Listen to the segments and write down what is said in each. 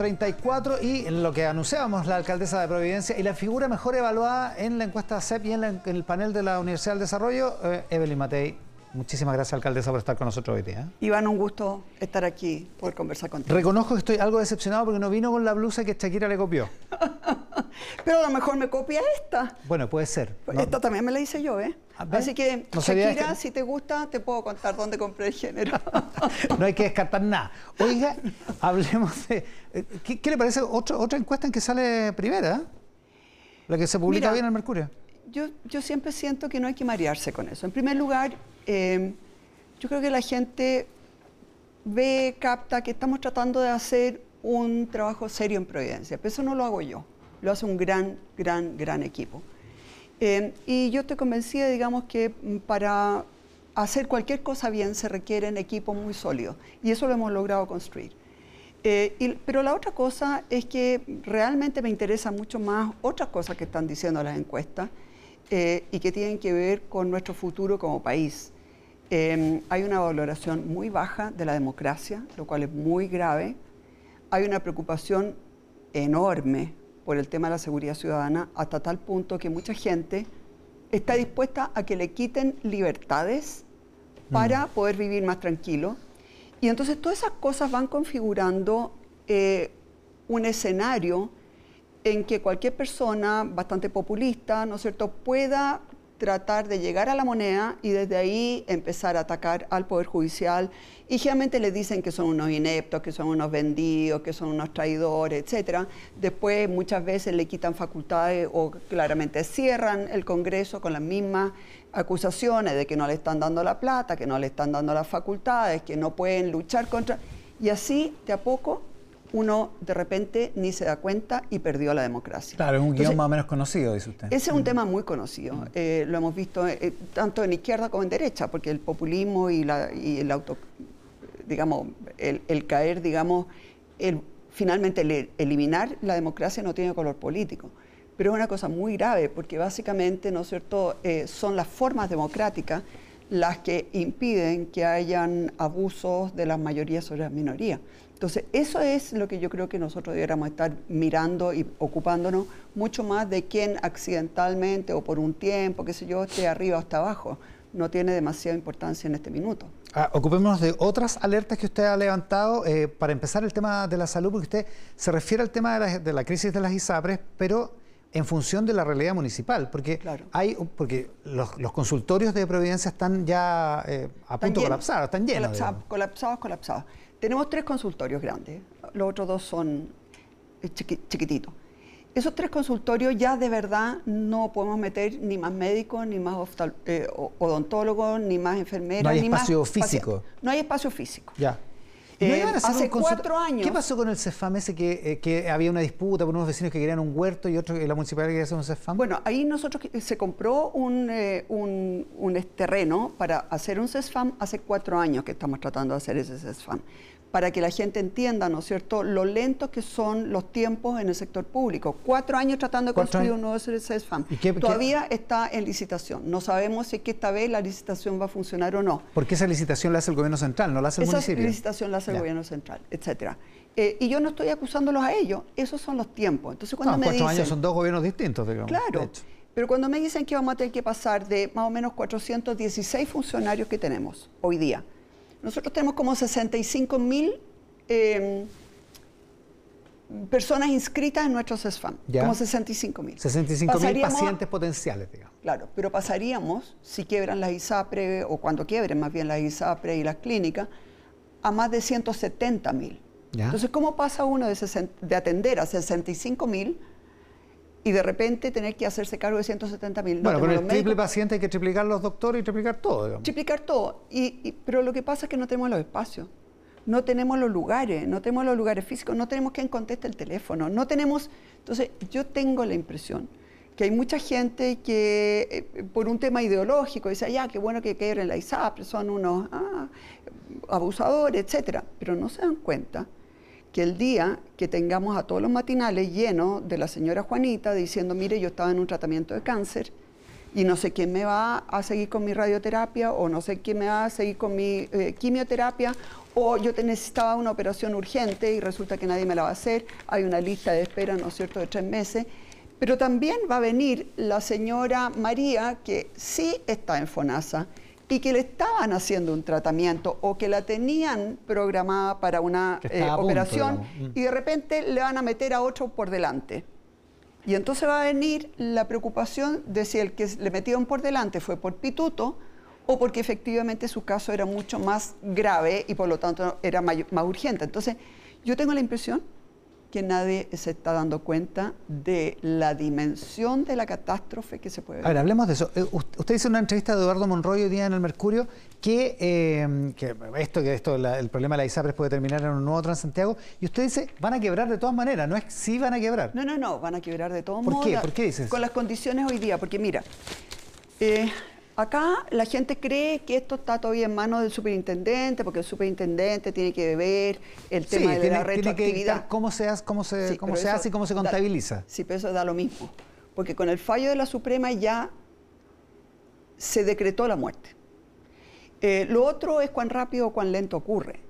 34 y lo que anunciábamos la alcaldesa de Providencia y la figura mejor evaluada en la encuesta CEP y en, el panel de la Universidad del Desarrollo, eh, Evelyn Matei. Muchísimas gracias, alcaldesa, por estar con nosotros hoy día. Iván, un gusto estar aquí, poder conversar contigo. Reconozco que estoy algo decepcionado porque no vino con la blusa que Shakira le copió. Pero a lo mejor me copia esta. Bueno, puede ser. Esta también me la hice yo, ¿eh? Así que, Shakira, si te gusta, te puedo contar dónde compré el género. no hay que descartar nada. Oiga, hablemos de... Eh, ¿Qué, le parece otra, otra encuesta en que sale primera? La que se publica bien en el Mercurio. Yo, yo siempre siento que no hay que marearse con eso. En primer lugar, eh, yo creo que la gente ve, capta que estamos tratando de hacer un trabajo serio en Providencia. Pero eso no lo hago yo, lo hace un gran, gran, gran equipo. Eh, y yo estoy convencida, digamos, que para hacer cualquier cosa bien se requieren equipos muy sólidos. Y eso lo hemos logrado construir. Eh, pero la otra cosa es que realmente me interesa mucho más otras cosas que están diciendo las encuestas eh, y que tienen que ver con nuestro futuro como país. Hay una valoración muy baja de la democracia, lo cual es muy grave. Hay una preocupación enorme por el tema de la seguridad ciudadana hasta tal punto que mucha gente está dispuesta a que le quiten libertades para mm. poder vivir más tranquilo. Y entonces todas esas cosas van configurando eh, un escenario en que cualquier persona bastante populista, ¿no es cierto?, pueda tratar de llegar a la moneda y desde ahí empezar a atacar al Poder Judicial. Y generalmente le dicen que son unos ineptos, que son unos vendidos, que son unos traidores, etc. Después muchas veces le quitan facultades o claramente cierran el Congreso con las mismas acusaciones de que no le están dando la plata, que no le están dando las facultades, que no pueden luchar contra... Y así, de a poco, uno de repente ni se da cuenta y perdió la democracia. Claro, es un guion más o menos conocido, dice usted. Ese es un tema muy conocido. Eh, lo hemos visto eh, tanto en izquierda como en derecha, porque el populismo y, la, el auto, digamos, el, caer, digamos, el, finalmente el eliminar la democracia no tiene color político. Pero es una cosa muy grave, porque básicamente, ¿no es cierto?, eh, son las formas democráticas las que impiden que hayan abusos de las mayorías sobre las minorías. Entonces, eso es lo que yo creo que nosotros deberíamos estar mirando y ocupándonos mucho más de quién accidentalmente o por un tiempo, qué sé yo, esté arriba o hasta abajo. No tiene demasiada importancia en este minuto. Ah, ocupémonos de otras alertas que usted ha levantado. Eh, para empezar, el tema de la salud, porque usted se refiere al tema de la, crisis de las ISAPRES, pero en función de la realidad municipal, porque hay porque los, consultorios de Providencia están ya eh, a punto de colapsar, están llenos. colapsados, colapsados. Tenemos tres consultorios grandes, los otros dos son eh, chiquititos. Esos tres consultorios ya de verdad no podemos meter ni más médicos, ni más eh, odontólogos, ni más enfermeras. No hay ni espacio físico. No hay espacio físico. Ya. Eh, hace cuatro años. ¿Qué pasó con el CEFAM ese que, había una disputa por unos vecinos que querían un huerto y otro que la municipalidad quería hacer un CEFAM? Bueno, ahí nosotros se compró un, un terreno para hacer un CEFAM hace cuatro años que estamos tratando de hacer ese CEFAM para que la gente entienda, ¿no es cierto?, lo lentos que son los tiempos en el sector público. Cuatro años tratando de construir un nuevo CESFAM. Todavía está en licitación. No sabemos si es que esta vez la licitación va a funcionar o no. Porque esa licitación la hace el gobierno central, no la hace el municipio. Esa licitación la hace el gobierno central, etcétera. Eh, y yo no estoy acusándolos a ellos, esos son los tiempos. Entonces cuando me cuatro años son dos gobiernos distintos, digamos. Claro. Pero cuando me dicen que vamos a tener que pasar de más o menos 416 funcionarios que tenemos hoy día, nosotros tenemos como 65 mil em, personas inscritas en nuestro CESFAM, como 65 mil. 65 mil pacientes potenciales, digamos. Claro, pero pasaríamos, si quiebran las ISAPRE, o cuando quiebren más bien las ISAPRE y las clínicas, a más de 170 mil. Entonces, ¿cómo pasa uno de, de atender a 65 mil y de repente tener que hacerse cargo de 170 mil. bueno, con el triple paciente hay que triplicar los doctores y triplicar todo. Digamos. Triplicar todo. Y, pero lo que pasa es que no tenemos los espacios, no tenemos los lugares, no tenemos los lugares físicos, no tenemos quien conteste el teléfono, no tenemos... Entonces, yo tengo la impresión que hay mucha gente que eh, por un tema ideológico dice, ya, qué bueno que en la ISAP, son unos ah, abusadores, etcétera, pero no se dan cuenta que el día que tengamos a todos los matinales llenos de la señora Juanita diciendo, mire, yo estaba en un tratamiento de cáncer y no sé quién me va a seguir con mi radioterapia o no sé quién me va a seguir con mi eh, quimioterapia o yo necesitaba una operación urgente y resulta que nadie me la va a hacer, hay una lista de espera, ¿no es cierto?, de tres meses. Pero también va a venir la señora María, que sí está en FONASA y que le estaban haciendo un tratamiento o que la tenían programada para una eh, operación y de repente le van a meter a otro por delante. Y entonces va a venir la preocupación de si el que le metieron por delante fue por pituto o porque efectivamente su caso era mucho más grave y por lo tanto era más urgente. Entonces, yo tengo la impresión que nadie se está dando cuenta de la dimensión de la catástrofe que se puede ver. A ver, hablemos de eso. Eh, usted dice en una entrevista de Eduardo Monroy hoy día en el Mercurio que, eh, esto, que esto, el problema de la ISAPRES puede terminar en un nuevo Transantiago, y usted dice, van a quebrar de todas maneras, no es si van a quebrar. No, no, no, van a quebrar de todos modos. ¿Por qué? ¿Por qué dices? Con las condiciones hoy día, porque mira, eh, Acá la gente cree que esto está todavía en manos del superintendente, porque el superintendente tiene que ver el tema de la retroactividad. cómo se hace, cómo se, cómo se hace y cómo se contabiliza. sí, pero eso da lo mismo. Porque con el fallo de la Suprema ya se decretó la muerte. Eh, lo otro es cuán rápido o cuán lento ocurre.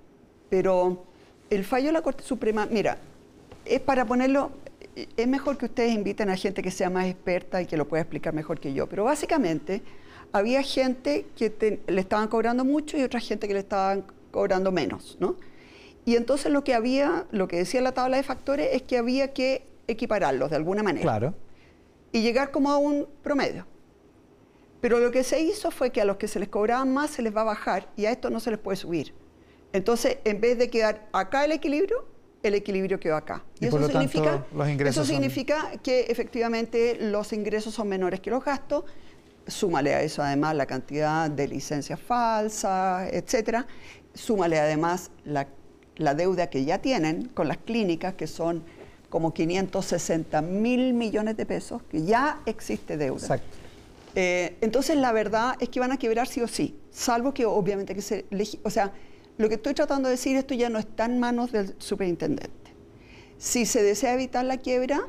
Pero el fallo de la Corte Suprema, mira, es para ponerlo, es mejor que ustedes inviten a gente que sea más experta y que lo pueda explicar mejor que yo. Pero básicamente había gente que le estaban cobrando mucho y otra gente que le estaban cobrando menos, ¿no? Y entonces lo que había, lo que decía la tabla de factores es que había que equipararlos de alguna manera. Claro. Y llegar como a un promedio. Pero lo que se hizo fue que a los que se les cobraban más se les va a bajar y a esto no se les puede subir. Entonces, en vez de quedar acá el equilibrio, el equilibrio quedó acá. Y, eso, significa, eso significa que efectivamente los ingresos son menores que los gastos súmale a eso además la cantidad de licencias falsas, etcétera, súmale además la, deuda que ya tienen con las clínicas, que son como 560 mil millones de pesos, que ya existe deuda. Exacto. Eh, entonces la verdad es que van a quebrar sí o sí, salvo que obviamente que se... O sea, lo que estoy tratando de decir, esto ya no está en manos del superintendente. Si se desea evitar la quiebra,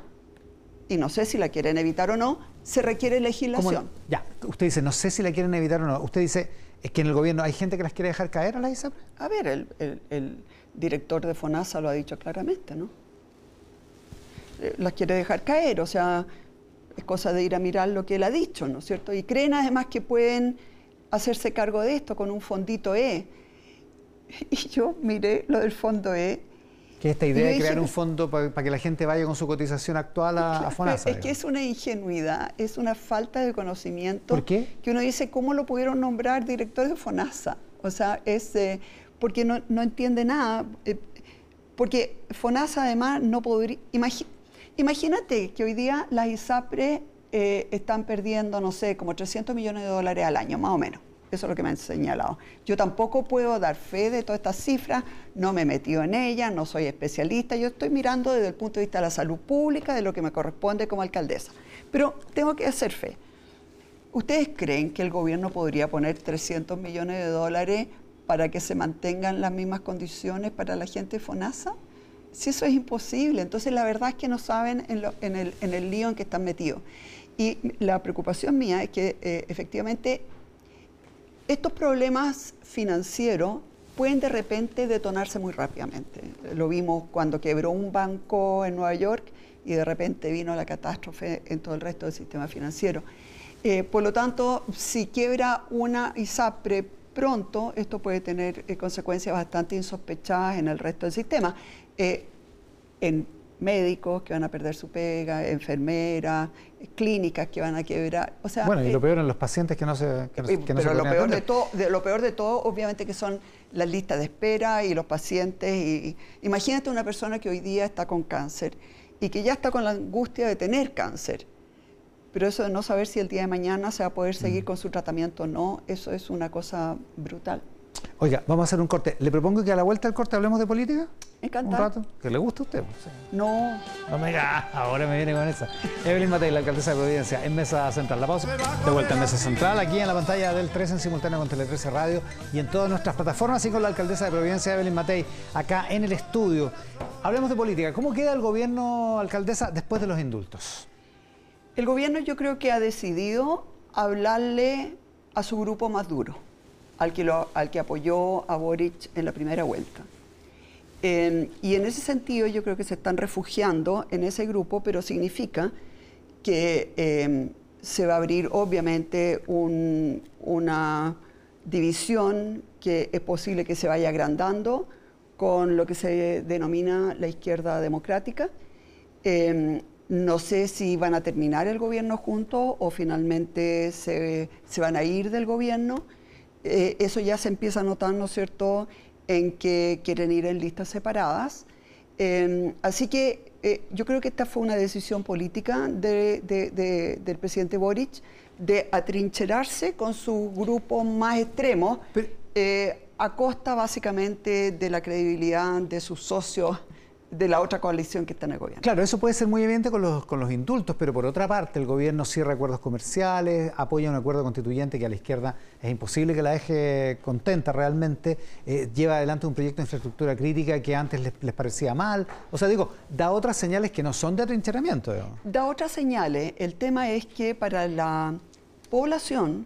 y no sé si la quieren evitar o no, se requiere legislación. Ya, usted dice, no sé si la quieren evitar o no. Usted dice, es que en el gobierno hay gente que las quiere dejar caer a la ISAPRE. A ver, el, director de FONASA lo ha dicho claramente, ¿no? Eh, las quiere dejar caer, o sea, es cosa de ir a mirar lo que él ha dicho, ¿no es cierto? Y creen además que pueden hacerse cargo de esto con un fondito E. Y yo miré lo del fondo E que esta idea de crear un fondo para, que la gente vaya con su cotización actual a, FONASA. Es que es una ingenuidad, es una falta de conocimiento. ¿Por qué? Que uno dice, ¿cómo lo pudieron nombrar director de FONASA? O sea, es eh, porque no, entiende nada. Eh, porque FONASA además no podría... imagínate que hoy día las ISAPRE eh, están perdiendo, no sé, como 300 millones de dólares al año, más o menos. Eso es lo que me han señalado. Yo tampoco puedo dar fe de todas estas cifras, no me he metido en ellas, no soy especialista, yo estoy mirando desde el punto de vista de la salud pública, de lo que me corresponde como alcaldesa. Pero tengo que hacer fe. ¿Ustedes creen que el gobierno podría poner 300 millones de dólares para que se mantengan las mismas condiciones para la gente de FONASA? Si eso es imposible, entonces la verdad es que no saben en, el, lío en que están metidos. Y la preocupación mía es que eh, efectivamente estos problemas financieros pueden de repente detonarse muy rápidamente. Lo vimos cuando quebró un banco en Nueva York y de repente vino la catástrofe en todo el resto del sistema financiero. Eh, por lo tanto, si quiebra una ISAPRE pronto, esto puede tener eh, consecuencias bastante insospechadas en el resto del sistema. Eh, médicos que van a perder su pega, enfermeras, clínicas que van a quebrar. O sea, bueno, y lo eh, peor en los pacientes que no se que, Pero lo peor de todo, lo peor de todo, obviamente, que son las listas de espera y los pacientes. Y, imagínate una persona que hoy día está con cáncer y que ya está con la angustia de tener cáncer. Pero eso de no saber si el día de mañana se va a poder seguir mm. con su tratamiento o no, eso es una cosa brutal. Oiga, vamos a hacer un corte. Le propongo que a la vuelta del corte hablemos de política. Encantado. Un rato. ¿Que le gusta a usted? No. No me diga, ahora me viene con esa. Evelyn Matei, la alcaldesa de Providencia, en Mesa Central. La pausa. De vuelta en Mesa Central, aquí en la pantalla del 13 en simultáneo con Tele 13 Radio y en todas nuestras plataformas y con la alcaldesa de Providencia, Evelyn Matei, acá en el estudio. Hablemos de política. ¿Cómo queda el gobierno, alcaldesa, después de los indultos? El gobierno yo creo que ha decidido hablarle a su grupo más duro, al que, al que apoyó a Boric en la primera vuelta. Em, y en ese sentido yo creo que se están refugiando en ese grupo, pero significa que em, se va a abrir obviamente una división que es posible que se vaya agrandando con lo que se denomina la izquierda democrática. Em, no sé si van a terminar el gobierno juntos o finalmente se, van a ir del gobierno. Eh, eso ya se empieza a notar, ¿no es cierto?, en que quieren ir en listas separadas. Em, así que eh, yo creo que esta fue una decisión política del presidente Boric de atrincherarse con su grupo más extremo eh, a costa básicamente de la credibilidad de sus socios de la otra coalición que está en el gobierno. Claro, eso puede ser muy evidente con los, con los indultos, pero por otra parte el gobierno cierra acuerdos comerciales, apoya un acuerdo constituyente que a la izquierda es imposible que la deje contenta realmente, eh, lleva adelante un proyecto de infraestructura crítica que antes les, parecía mal, o sea, digo, da otras señales que no son de atrincheramiento. Da otras señales, el tema es que para la población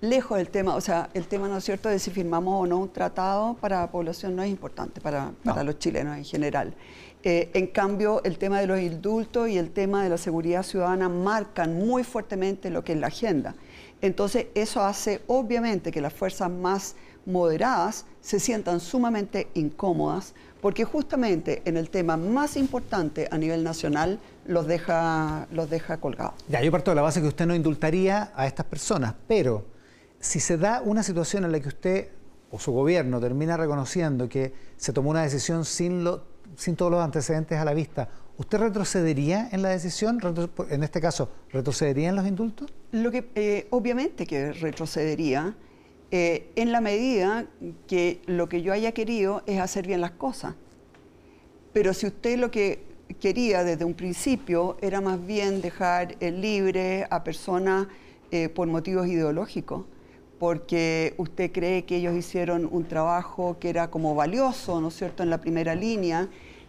lejos del tema, o sea, el tema, ¿no es cierto?, de si firmamos o no un tratado para la población no es importante, para, para los chilenos en general. Eh, en cambio, el tema de los indultos y el tema de la seguridad ciudadana marcan muy fuertemente lo que es la agenda. Entonces, eso hace obviamente que las fuerzas más moderadas se sientan sumamente incómodas porque justamente en el tema más importante a nivel nacional los deja, los deja colgados. Ya, yo parto de la base que usted no indultaría a estas personas, pero si se da una situación en la que usted o su gobierno termina reconociendo que se tomó una decisión sin, sin todos los antecedentes a la vista, ¿usted retrocedería en la decisión? En este caso, ¿retrocedería en los indultos? Lo que, eh, obviamente que retrocedería eh, en la medida que lo que yo haya querido es hacer bien las cosas. Pero si usted lo que quería desde un principio era más bien dejar libre a personas eh, por motivos ideológicos, porque usted cree que ellos hicieron un trabajo que era como valioso, ¿no es cierto?, en la primera línea.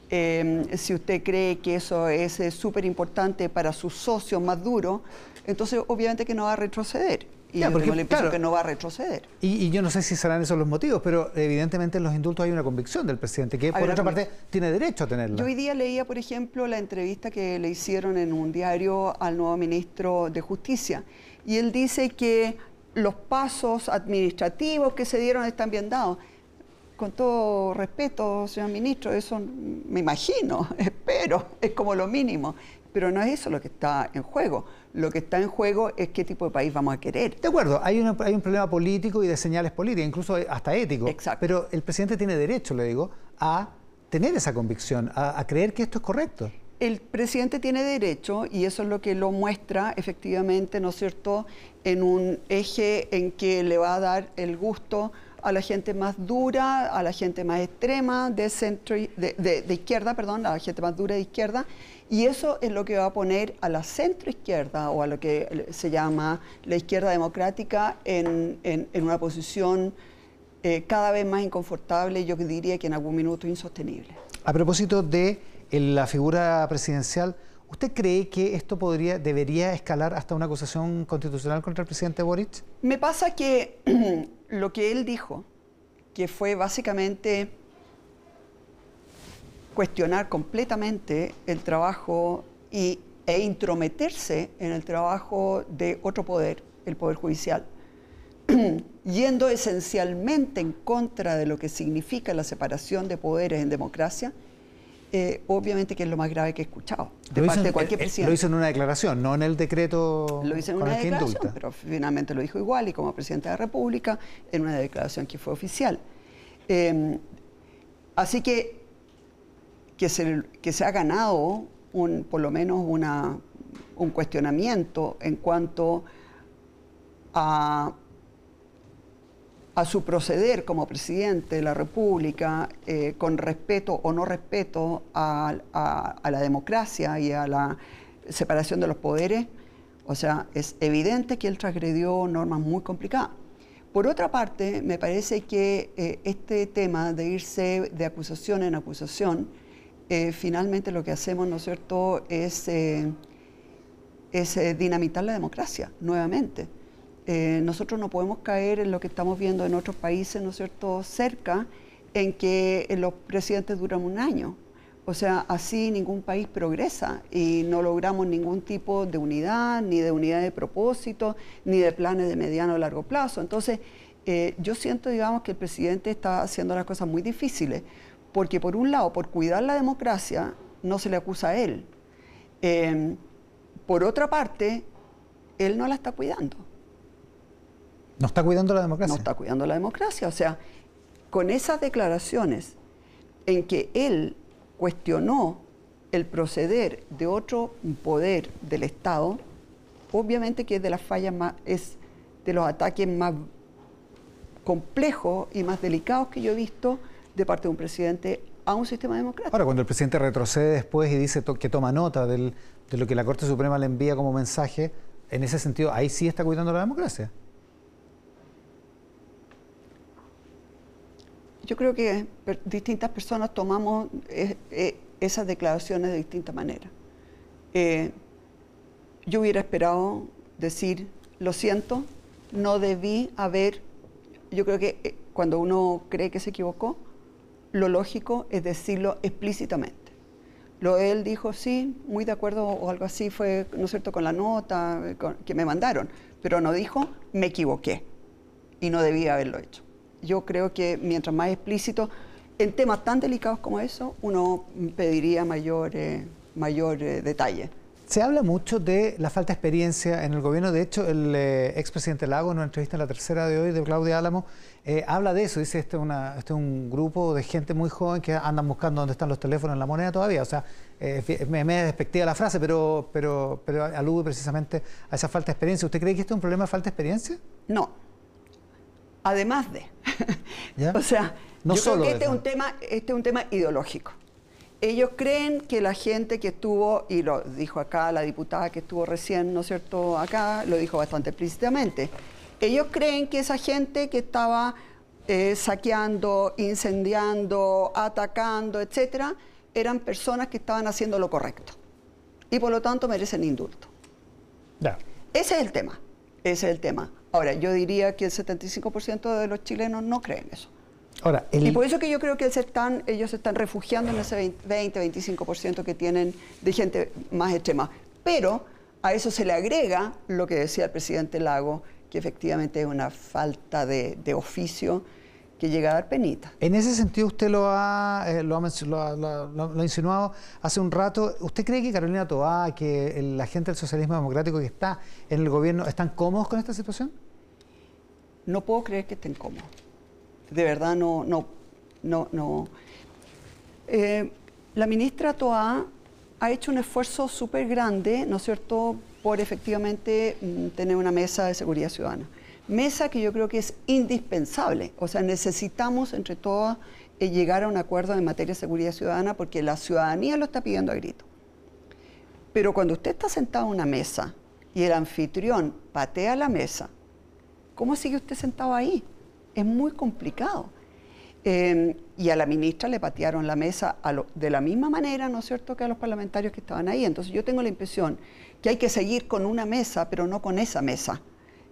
Em, si usted cree que eso es súper importante para sus socios más duros, entonces obviamente que no va a retroceder. Y porque, yo tengo que no va a retroceder. Y, yo no sé si serán esos los motivos, pero evidentemente en los indultos hay una convicción del presidente, que por otra parte tiene derecho a tenerla. Yo hoy día leía, por ejemplo, la entrevista que le hicieron en un diario al nuevo ministro de Justicia. Y él dice que los pasos administrativos que se dieron están bien dados. Con todo respeto, señor ministro, eso me imagino, espero, es como lo mínimo. Pero no es eso lo que está en juego. Lo que está en juego es qué tipo de país vamos a querer. De acuerdo, hay, hay un problema político y de señales políticas, incluso hasta ético. Exacto. Pero el presidente tiene derecho, le digo, a tener esa convicción, a creer que esto es correcto el presidente tiene derecho, y eso es lo que lo muestra efectivamente, ¿no es cierto?, en un eje en que le va a dar el gusto a la gente más dura, a la gente más extrema de, centro, de, izquierda, perdón, a la gente más dura de izquierda, y eso es lo que va a poner a la centro izquierda o a lo que se llama la izquierda democrática en, una posición eh, cada vez más inconfortable, yo diría que en algún minuto insostenible. A propósito de en la figura presidencial, ¿usted cree que esto podría, debería escalar hasta una acusación constitucional contra el presidente Boric? Me pasa que lo que él dijo, que fue básicamente cuestionar completamente el trabajo y, e intrometerse en el trabajo de otro poder, el Poder Judicial, yendo esencialmente en contra de lo que significa la separación de poderes en democracia, eh, obviamente que es lo más grave que he escuchado de parte de cualquier presidente. Lo hizo en una declaración, no en el decreto. Lo hizo en una declaración, pero finalmente lo dijo igual y como presidente de la República en una declaración que fue oficial. Em, así que que se, que se ha ganado un, por lo menos una, un cuestionamiento en cuanto a a su proceder como presidente de la República eh, con respeto o no respeto a, la democracia y a la separación de los poderes, o sea, es evidente que él transgredió normas muy complicadas. Por otra parte, me parece que eh, este tema de irse de acusación en acusación, eh, finalmente lo que hacemos, ¿no es cierto?, es, es dinamitar la democracia nuevamente Eh, nosotros no podemos caer en lo que estamos viendo en otros países, ¿no es cierto?, cerca, en que los presidentes duran un año. O sea, así ningún país progresa y no logramos ningún tipo de unidad, ni de unidad de propósito, ni de planes de mediano o largo plazo. Entonces, eh, yo siento, digamos, que el presidente está haciendo las cosas muy difíciles, porque por un lado, por cuidar la democracia, no se le acusa a él. Em, por otra parte, él no la está cuidando. ¿No está cuidando la democracia? No está cuidando la democracia. O sea, con esas declaraciones en que él cuestionó el proceder de otro poder del Estado, obviamente que es de las fallas más, es de los ataques más complejos y más delicados que yo he visto de parte de un presidente a un sistema democrático. Ahora, cuando el presidente retrocede después y dice que toma nota de lo que la Corte Suprema le envía como mensaje, en ese sentido, ahí sí está cuidando la democracia. Yo creo que distintas personas tomamos eh, eh, esas declaraciones de distinta manera. Eh, yo hubiera esperado decir, lo siento, no debí haber, yo creo que cuando uno cree que se equivocó, lo lógico es decirlo explícitamente. Lo él dijo, sí, muy de acuerdo o algo así fue, ¿no cierto?, con la nota que me mandaron, pero no dijo, me equivoqué y no debía haberlo hecho. Yo creo que mientras más explícito, en temas tan delicados como eso, uno pediría mayor, eh, mayor eh, detalle. Se habla mucho de la falta de experiencia en el gobierno. De hecho, el eh, expresidente Lago, en una entrevista en la tercera de hoy de Claudia Álamo, eh, habla de eso. Dice, este es, una, este es un grupo de gente muy joven que andan buscando dónde están los teléfonos en la moneda todavía. O sea, eh, me, me despectiva la frase, pero, pero, pero alude precisamente a esa falta de experiencia. ¿Usted cree que esto es un problema de falta de experiencia? No. Además de. o sea, no yo creo que este es, un tema, este es un tema ideológico. Ellos creen que la gente que estuvo, y lo dijo acá la diputada que estuvo recién, ¿no es cierto?, acá, lo dijo bastante explícitamente. Ellos creen que esa gente que estaba eh, saqueando, incendiando, atacando, etcétera, eran personas que estaban haciendo lo correcto. Y por lo tanto merecen indulto. Ese es el tema. Ese es el tema. Ahora, yo diría que el 75% de los chilenos no creen eso. Y por eso que yo creo que están, ellos se están refugiando en ese 20-25% que tienen de gente más extrema. Pero a eso se le agrega lo que decía el presidente Lago, que efectivamente es una falta de, oficio que llega a dar penita. En ese sentido, usted lo ha, eh, lo, ha, insinuado hace un rato. ¿Usted cree que Carolina Toá, que la gente del socialismo democrático que está en el gobierno, están cómodos con esta situación? No puedo creer que estén cómodos de verdad no, no, no, no. Eh, la ministra Toa ha hecho un esfuerzo súper grande, ¿no es cierto?, por efectivamente mm, tener una mesa de seguridad ciudadana. Mesa que yo creo que es indispensable, o sea, necesitamos entre todas eh, llegar a un acuerdo en materia de seguridad ciudadana porque la ciudadanía lo está pidiendo a grito. Pero cuando usted está sentado en una mesa y el anfitrión patea la mesa, ¿cómo sigue usted sentado ahí? es muy complicado. Em, y a la ministra le patearon la mesa de la misma manera, ¿no es cierto?, que a los parlamentarios que estaban ahí. Entonces yo tengo la impresión que hay que seguir con una mesa, pero no con esa mesa.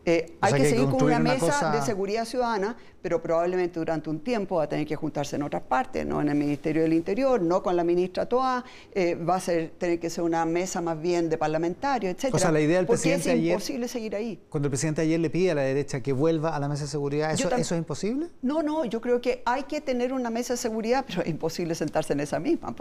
Eh, hay que, seguir con una mesa de seguridad ciudadana, pero probablemente durante un tiempo va a tener que juntarse en otras partes, no en el Ministerio del Interior, no con la ministra Toa, eh, va a ser, tener que ser una mesa más bien de parlamentarios, etc. O sea, la idea del presidente es imposible seguir ahí. Cuando el presidente ayer le pide a la derecha que vuelva a la mesa de seguridad, ¿eso, ¿eso es imposible? No, no, yo creo que hay que tener una mesa de seguridad, pero es imposible sentarse en esa misma.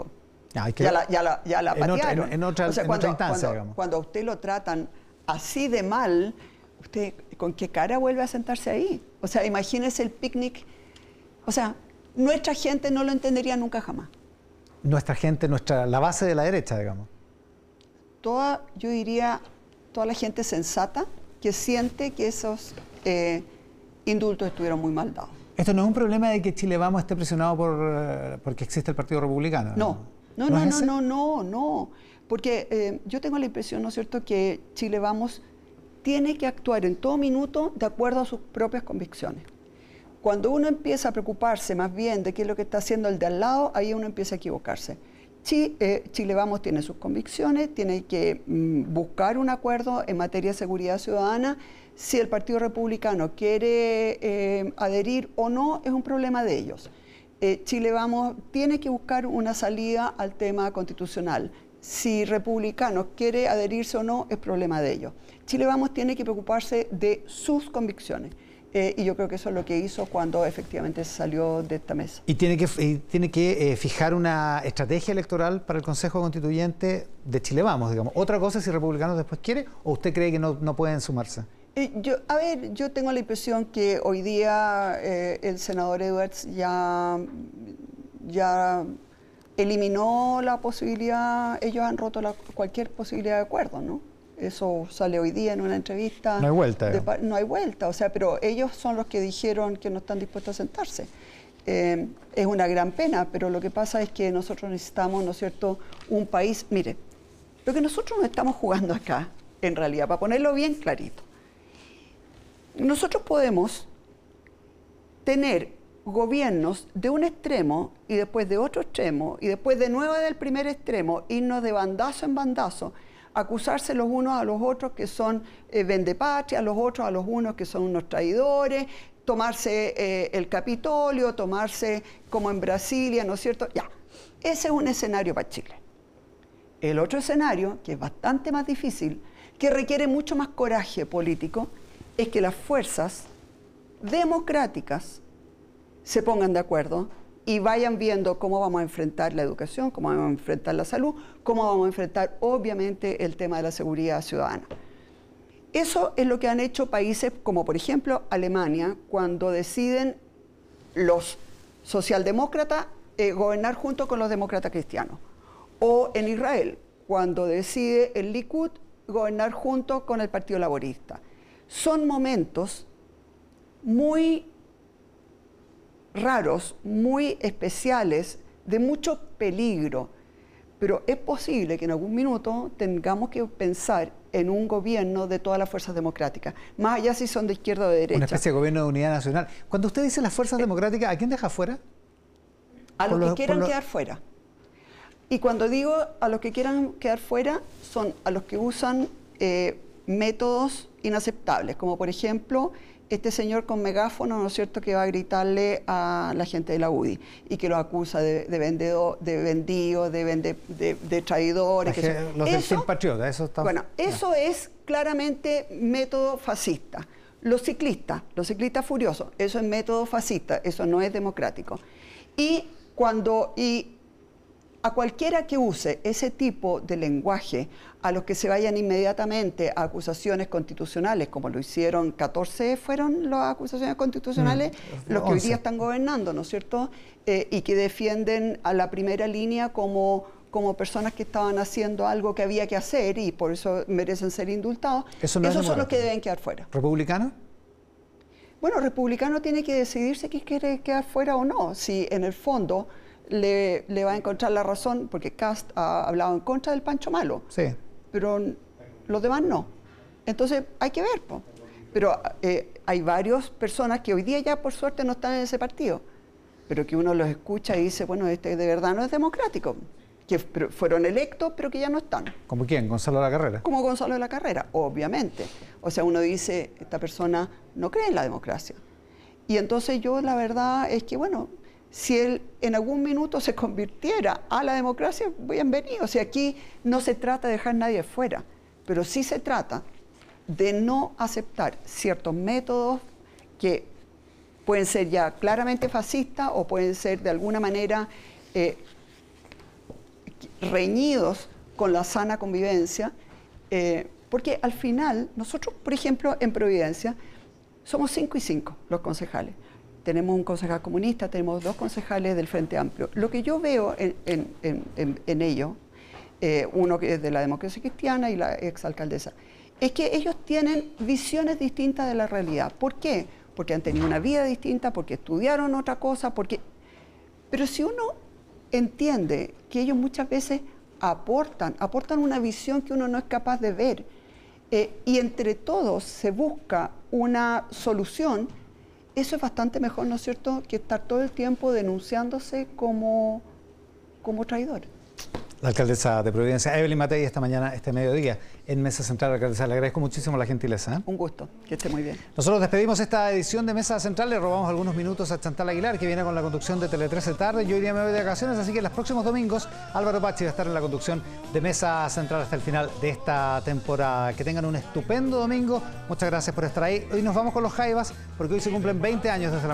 ya, la, ya, la, ya la patearon. En otra, instancia, digamos. Cuando a usted lo tratan así de mal ¿usted con qué cara vuelve a sentarse ahí? O sea, imagínese el picnic. O sea, nuestra gente no lo entendería nunca jamás. Nuestra gente, nuestra, la base de la derecha, digamos. Toda, yo diría, toda la gente sensata que siente que esos eh, indultos estuvieron muy mal dados. Esto no es un problema de que Chile Vamos esté presionado por, eh, porque existe el Partido Republicano. No, no, no, no, no, no, no, Porque eh, yo tengo la impresión, ¿no es cierto?, que Chile Vamos tiene que actuar en todo minuto de acuerdo a sus propias convicciones. Cuando uno empieza a preocuparse más bien de qué es lo que está haciendo el de al lado, ahí uno empieza a equivocarse. eh, Chile Vamos tiene sus convicciones, tiene que mm, buscar un acuerdo en materia de seguridad ciudadana. Si el Partido Republicano quiere eh, adherir o no, es un problema de ellos. Eh, Chile Vamos tiene que buscar una salida al tema constitucional. Si Republicanos quiere adherirse o no, es problema de ellos. Chile Vamos tiene que preocuparse de sus convicciones. Eh, y yo creo que eso es lo que hizo cuando efectivamente salió de esta mesa. ¿Y tiene que, tiene que eh, fijar una estrategia electoral para el Consejo Constituyente de Chile Vamos, digamos? ¿Otra cosa si Republicanos después quiere o usted cree que no, no pueden sumarse? Eh, yo, a ver, yo tengo la impresión que hoy día el senador Edwards ya, ya eliminó la posibilidad, ellos han roto cualquier posibilidad de acuerdo, ¿no? Eso sale hoy día en una entrevista. No hay vuelta. no hay vuelta, o sea, pero ellos son los que dijeron que no están dispuestos a sentarse. Eh, es una gran pena, pero lo que pasa es que nosotros necesitamos, ¿no es cierto?, un país. Mire, lo que nosotros nos estamos jugando acá, en realidad, para ponerlo bien clarito, nosotros podemos tener gobiernos de un extremo y después de otro extremo y después de nuevo del primer extremo, irnos de bandazo en bandazo acusarse los unos a los otros que son eh, vendepatria, los otros a los unos que son unos traidores, tomarse eh, el Capitolio, tomarse como en Brasilia, ¿no es cierto? Ya, ese es un escenario para Chile. El otro escenario, que es bastante más difícil, que requiere mucho más coraje político, es que las fuerzas democráticas se pongan de acuerdo y vayan viendo cómo vamos a enfrentar la educación, cómo vamos a enfrentar la salud, cómo vamos a enfrentar obviamente el tema de la seguridad ciudadana. Eso es lo que han hecho países como por ejemplo Alemania cuando deciden los socialdemócratas eh, gobernar junto con los demócratas cristianos. O en Israel cuando decide el Likud gobernar junto con el Partido Laborista. Son momentos muy raros, muy especiales, de mucho peligro. Pero es posible que en algún minuto tengamos que pensar en un gobierno de todas las fuerzas democráticas, más allá si son de izquierda o de derecha. Una especie de gobierno de unidad nacional. Cuando usted dice las fuerzas democráticas, ¿a quién deja fuera? A los, que quieran quedar fuera. Y cuando digo a los que quieran quedar fuera, son a los que usan eh, métodos inaceptables, como por ejemplo este señor con megáfono, ¿no es cierto?, que va a gritarle a la gente de la UDI y que lo acusa de, de vendedor, de vendido, de, de, traidores. los eso, del eso está... Bueno, eso es claramente método fascista. Los ciclistas, los ciclistas furiosos, eso es método fascista, eso no es democrático. Y cuando... Y a cualquiera que use ese tipo de lenguaje, a los que se vayan inmediatamente a acusaciones constitucionales, como lo hicieron 14 fueron las acusaciones constitucionales, mm, los que hoy día están gobernando, ¿no es cierto? Eh, y que defienden a la primera línea como, como personas que estaban haciendo algo que había que hacer y por eso merecen ser indultados. Esos son los que deben quedar fuera. ¿Republicano? Bueno, republicano tiene que decidirse si quiere quedar fuera o no. Si en el fondo le, va a encontrar la razón, porque Cast ha hablado en contra del Pancho Malo. Sí. Pero los demás no. Entonces hay que ver. Pero eh, hay varias personas que hoy día ya por suerte no están en ese partido, pero que uno los escucha y dice, bueno, este de verdad no es democrático, que fueron electos pero que ya no están. ¿Como quién? ¿Gonzalo de la Carrera? Como Gonzalo de la Carrera, obviamente. O sea, uno dice, esta persona no cree en la democracia. Y entonces yo la verdad es que, bueno, si él en algún minuto se convirtiera a la democracia, bienvenido. O sea, aquí no se trata de dejar nadie fuera, pero sí se trata de no aceptar ciertos métodos que pueden ser ya claramente fascistas o pueden ser de alguna manera eh, reñidos con la sana convivencia, eh, porque al final nosotros, por ejemplo, en Providencia, somos cinco y cinco los concejales tenemos un concejal comunista, tenemos dos concejales del Frente Amplio. Lo que yo veo en, ello, eh, uno que es de la democracia cristiana y la exalcaldesa, es que ellos tienen visiones distintas de la realidad. ¿Por qué? Porque han tenido una vida distinta, porque estudiaron otra cosa, porque... Pero si uno entiende que ellos muchas veces aportan, aportan una visión que uno no es capaz de ver, eh, y entre todos se busca una solución, eso es bastante mejor, ¿no es cierto?, que estar todo el tiempo denunciándose como, como traidor. La alcaldesa de Providencia, Evelyn Matei, esta mañana, este mediodía, en Mesa Central. Alcaldesa, le agradezco muchísimo la gentileza. ¿eh? Un gusto, que esté muy bien. Nosotros despedimos esta edición de Mesa Central, le robamos algunos minutos a Chantal Aguilar, que viene con la conducción de Tele 13 tarde. Yo iría me voy de vacaciones, así que los próximos domingos Álvaro Pachi va a estar en la conducción de Mesa Central hasta el final de esta temporada. Que tengan un estupendo domingo. Muchas gracias por estar ahí. Hoy nos vamos con los Jaivas, porque hoy se cumplen 20 años desde la